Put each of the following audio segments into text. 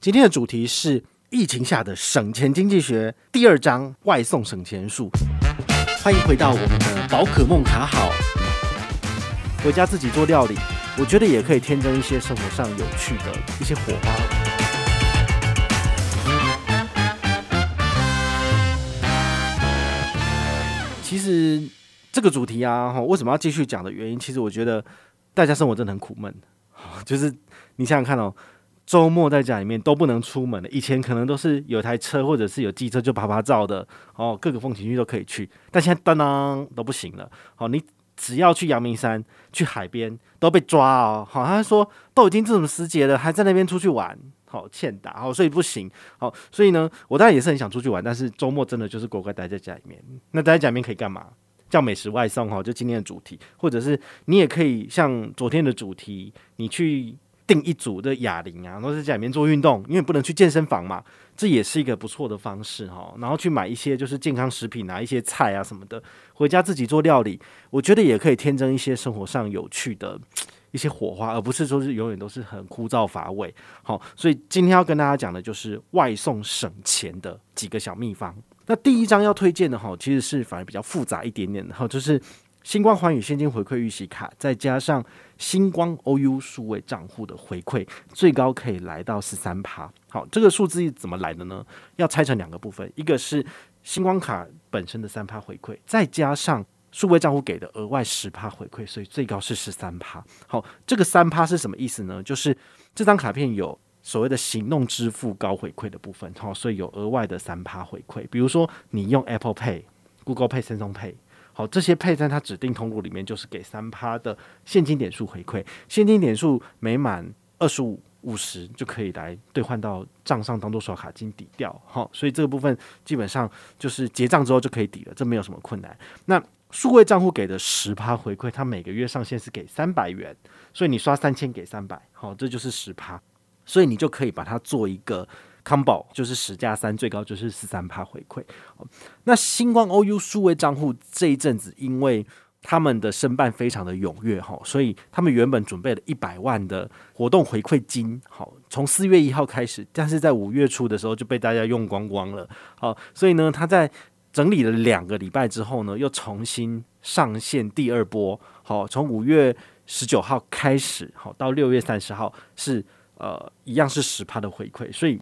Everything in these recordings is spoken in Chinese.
今天的主题是疫情下的省钱经济学第二章外送省钱术。欢迎回到我们的宝可梦卡好，回家自己做料理，我觉得也可以添增一些生活上有趣的一些火花。其实这个主题啊，哈，为什么要继续讲的原因，其实我觉得大家生活真的很苦闷，就是你想想看哦。周末在家里面都不能出门的，以前可能都是有台车或者是有机车就啪啪照的哦，各个风景区都可以去。但现在当当都不行了，好，你只要去阳明山、去海边都被抓哦。好，他说都已经这种时节了，还在那边出去玩，好欠打，好，所以不行。好，所以呢，我当然也是很想出去玩，但是周末真的就是乖乖待在家里面。那待在家里面可以干嘛？叫美食外送哈，就今天的主题，或者是你也可以像昨天的主题，你去。定一组的哑铃啊，都是在家里面做运动，因为不能去健身房嘛，这也是一个不错的方式哈。然后去买一些就是健康食品啊，一些菜啊什么的，回家自己做料理，我觉得也可以添增一些生活上有趣的 一些火花，而不是说是永远都是很枯燥乏味。好，所以今天要跟大家讲的就是外送省钱的几个小秘方。那第一张要推荐的哈，其实是反而比较复杂一点点的哈，就是。星光寰宇现金回馈预习卡，再加上星光 OU 数位账户的回馈，最高可以来到十三趴。好，这个数字怎么来的呢？要拆成两个部分，一个是星光卡本身的三趴回馈，再加上数位账户给的额外十趴回馈，所以最高是十三趴。好，这个三趴是什么意思呢？就是这张卡片有所谓的行动支付高回馈的部分，好，所以有额外的三趴回馈。比如说你用 Apple Pay、Google Pay、Samsung Pay。好，这些配在它指定通路里面，就是给三趴的现金点数回馈。现金点数每满二十五、五十就可以来兑换到账上，当做刷卡金抵掉。好，所以这个部分基本上就是结账之后就可以抵了，这没有什么困难。那数位账户给的十趴回馈，它每个月上限是给三百元，所以你刷三千给三百，好，这就是十趴，所以你就可以把它做一个。Combo 就是十加三，最高就是十三趴回馈。那星光 OU 数位账户这一阵子，因为他们的申办非常的踊跃哈，所以他们原本准备了一百万的活动回馈金，好，从四月一号开始，但是在五月初的时候就被大家用光光了。好，所以呢，他在整理了两个礼拜之后呢，又重新上线第二波。好，从五月十九号开始，好，到六月三十号是呃一样是十趴的回馈，所以。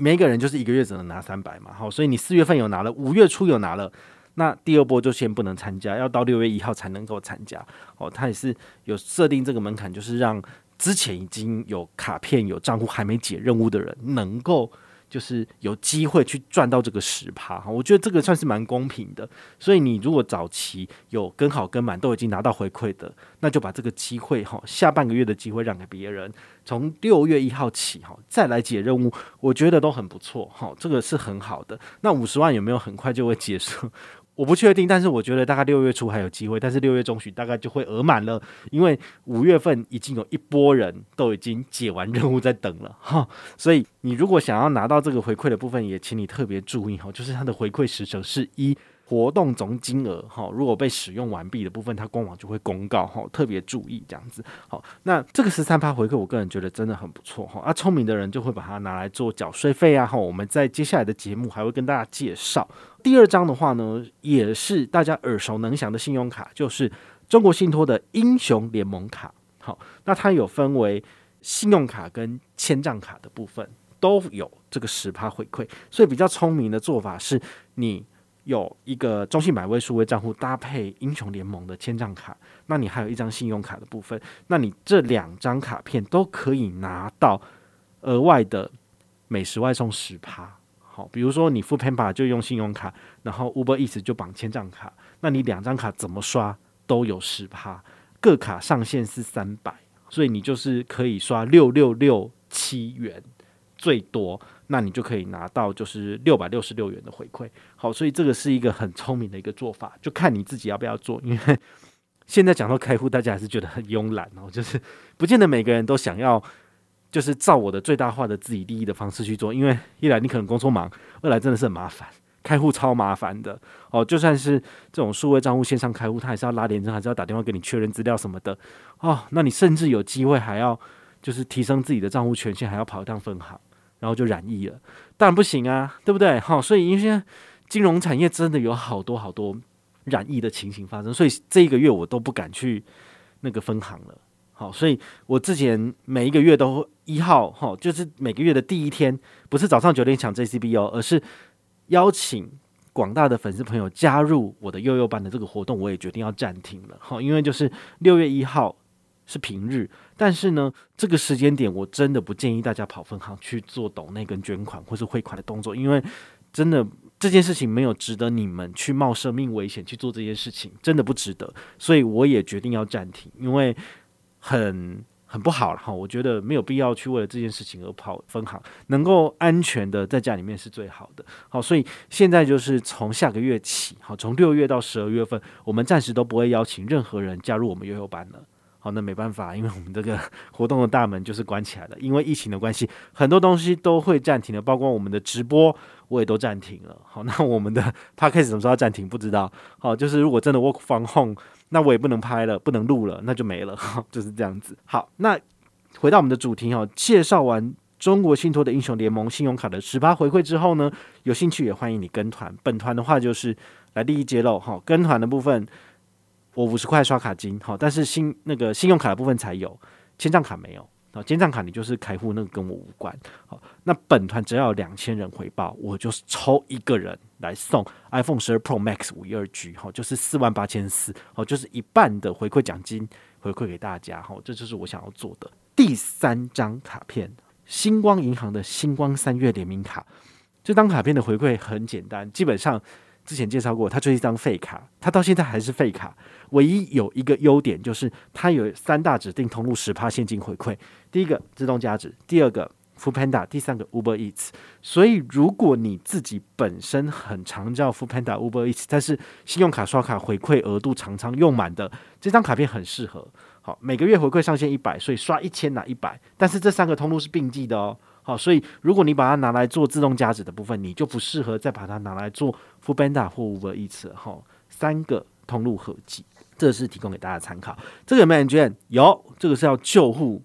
每个人就是一个月只能拿三百嘛，好，所以你四月份有拿了，五月初有拿了，那第二波就先不能参加，要到六月一号才能够参加。哦，他也是有设定这个门槛，就是让之前已经有卡片、有账户还没解任务的人能够。就是有机会去赚到这个十趴哈，我觉得这个算是蛮公平的。所以你如果早期有跟好跟满，都已经拿到回馈的，那就把这个机会哈，下半个月的机会让给别人。从六月一号起哈，再来解任务，我觉得都很不错哈，这个是很好的。那五十万有没有很快就会结束？我不确定，但是我觉得大概六月初还有机会，但是六月中旬大概就会额满了，因为五月份已经有一波人都已经解完任务在等了哈，所以你如果想要拿到这个回馈的部分，也请你特别注意哈，就是它的回馈时程是一。活动总金额哈，如果被使用完毕的部分，它官网就会公告哈，特别注意这样子。好，那这个十三趴回馈，我个人觉得真的很不错哈。啊，聪明的人就会把它拿来做缴税费啊。哈，我们在接下来的节目还会跟大家介绍第二张的话呢，也是大家耳熟能详的信用卡，就是中国信托的英雄联盟卡。好，那它有分为信用卡跟签账卡的部分，都有这个十趴回馈。所以比较聪明的做法是你。有一个中信百威数位账户搭配英雄联盟的签帐卡，那你还有一张信用卡的部分，那你这两张卡片都可以拿到额外的美食外送十趴。好，比如说你付 p a n p a 就用信用卡，然后 Uber Eats 就绑签帐卡，那你两张卡怎么刷都有十趴，各卡上限是三百，所以你就是可以刷六六六七元最多。那你就可以拿到就是六百六十六元的回馈，好，所以这个是一个很聪明的一个做法，就看你自己要不要做。因为现在讲到开户，大家还是觉得很慵懒哦，就是不见得每个人都想要，就是照我的最大化的自己利益的方式去做。因为一来你可能工作忙，二来真的是很麻烦，开户超麻烦的哦。就算是这种数位账户线上开户，他还是要拉连证，还是要打电话给你确认资料什么的哦。那你甚至有机会还要就是提升自己的账户权限，还要跑一趟分行。然后就染疫了，当然不行啊，对不对？好，所以因为现在金融产业真的有好多好多染疫的情形发生，所以这一个月我都不敢去那个分行了。好，所以我之前每一个月都一号，哈，就是每个月的第一天，不是早上九点抢 JCB 哦，而是邀请广大的粉丝朋友加入我的幼幼班的这个活动，我也决定要暂停了。好，因为就是六月一号是平日，但是呢，这个时间点我真的不建议大家跑分行去做抖内跟捐款或是汇款的动作，因为真的这件事情没有值得你们去冒生命危险去做这件事情，真的不值得。所以我也决定要暂停，因为。很很不好了哈，我觉得没有必要去为了这件事情而跑分行，能够安全的在家里面是最好的。好，所以现在就是从下个月起，好，从六月到十二月份，我们暂时都不会邀请任何人加入我们幼幼班了。那没办法，因为我们这个 活动的大门就是关起来了，因为疫情的关系，很多东西都会暂停了，包括我们的直播我也都暂停了。好，那我们的 p 开始 a 什么时候要暂停？不知道。好，就是如果真的 work from home。那我也不能拍了，不能录了，那就没了，就是这样子。好，那回到我们的主题哈，介绍完中国信托的英雄联盟信用卡的十八回馈之后呢，有兴趣也欢迎你跟团。本团的话就是来第一揭露哈，跟团的部分我五十块刷卡金，好，但是信那个信用卡的部分才有，签账卡没有。好，签账卡你就是开户，那个跟我无关。好，那本团只要有两千人回报，我就是抽一个人来送 iPhone 十二 Pro Max 五一二 G，好，就是四万八千四，好，就是一半的回馈奖金回馈给大家，好，这就是我想要做的。第三张卡片，星光银行的星光三月联名卡，这张卡片的回馈很简单，基本上。之前介绍过，它就是一张废卡，它到现在还是废卡。唯一有一个优点就是它有三大指定通路十趴现金回馈。第一个自动加值，第二个 Foodpanda，第三个 Uber Eats。所以如果你自己本身很常叫 Foodpanda、Uber Eats，但是信用卡刷卡回馈额度常常用满的，这张卡片很适合。好，每个月回馈上限一百，所以刷一千拿一百。但是这三个通路是并记的哦。好，所以如果你把它拿来做自动驾驶的部分，你就不适合再把它拿来做 f o o Panda 或 Uber Eats 哈。三个通路合计，这是提供给大家参考。这个有没有人捐？有，这个是要救护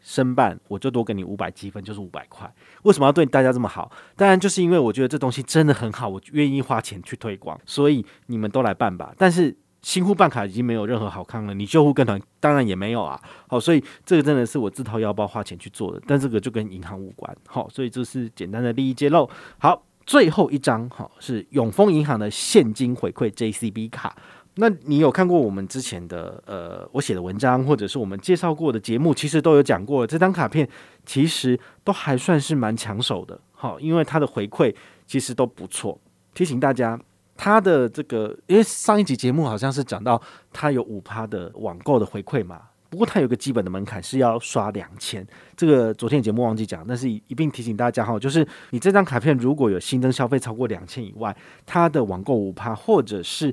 申办，我就多给你五百积分，就是五百块。为什么要对大家这么好？当然就是因为我觉得这东西真的很好，我愿意花钱去推广，所以你们都来办吧。但是。新户办卡已经没有任何好康了，你旧户跟团当然也没有啊。好，所以这个真的是我自掏腰包花钱去做的，但这个就跟银行无关。好，所以这是简单的利益揭露。好，最后一张哈是永丰银行的现金回馈 JCB 卡。那你有看过我们之前的呃我写的文章，或者是我们介绍过的节目，其实都有讲过这张卡片其实都还算是蛮抢手的。好，因为它的回馈其实都不错。提醒大家。它的这个，因为上一集节目好像是讲到它有五趴的网购的回馈嘛，不过它有个基本的门槛是要刷两千，这个昨天节目忘记讲，但是一并提醒大家哈，就是你这张卡片如果有新增消费超过两千以外，它的网购五趴或者是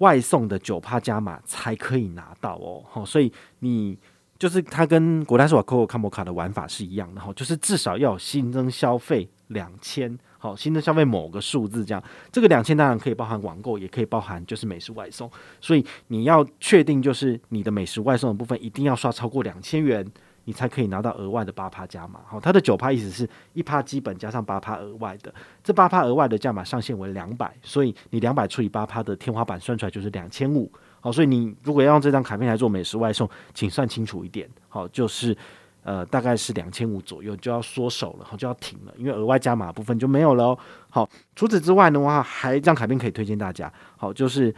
外送的九趴加码才可以拿到哦，好，所以你就是它跟国泰世华 COCO 卡的玩法是一样的哈，就是至少要新增消费两千。好，新增消费某个数字，这样这个两千当然可以包含网购，也可以包含就是美食外送，所以你要确定就是你的美食外送的部分一定要刷超过两千元，你才可以拿到额外的八趴加码。好，它的九趴意思是一趴基本加上八趴额外的，这八趴额外的加码上限为两百，所以你两百除以八趴的天花板算出来就是两千五。好，所以你如果要用这张卡片来做美食外送，请算清楚一点。好，就是。呃，大概是两千五左右就要缩手了，就要停了，因为额外加码部分就没有了。好，除此之外的话，还一张卡片可以推荐大家，好，就是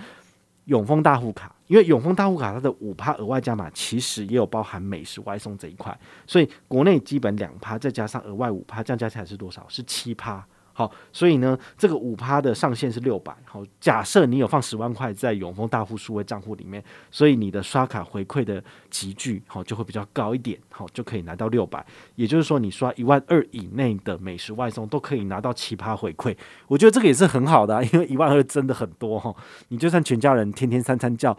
永丰大户卡，因为永丰大户卡它的五趴额外加码其实也有包含美食外送这一块，所以国内基本两趴再加上额外五趴，这样加起来是多少？是七趴。好，所以呢，这个五趴的上限是六百。好，假设你有放十万块在永丰大户数位账户里面，所以你的刷卡回馈的集聚好就会比较高一点，好就可以拿到六百。也就是说，你刷一万二以内的美食外送都可以拿到七趴回馈。我觉得这个也是很好的啊，因为一万二真的很多哈。你就算全家人天天三餐叫，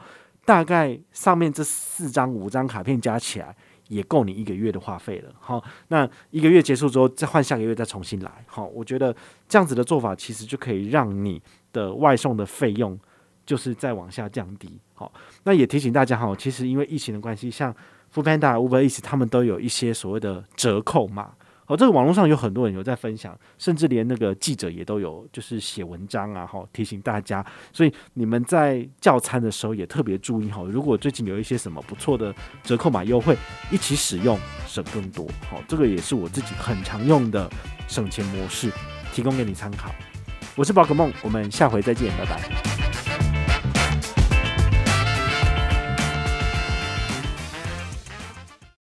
大概上面这四张五张卡片加起来。也够你一个月的话费了，好，那一个月结束之后再换下个月再重新来，好，我觉得这样子的做法其实就可以让你的外送的费用就是再往下降低，好，那也提醒大家哈，其实因为疫情的关系，像 Foodpanda、Uber Eats 他们都有一些所谓的折扣嘛，哦，这个网络上有很多人有在分享，甚至连那个记者也都有就是写文章啊，哈，提醒大家。所以你们在叫餐的时候也特别注意哈，如果最近有一些什么不错的折扣码优惠，一起使用省更多。好，这个也是我自己很常用的省钱模式，提供给你参考。我是宝可梦，我们下回再见，拜拜。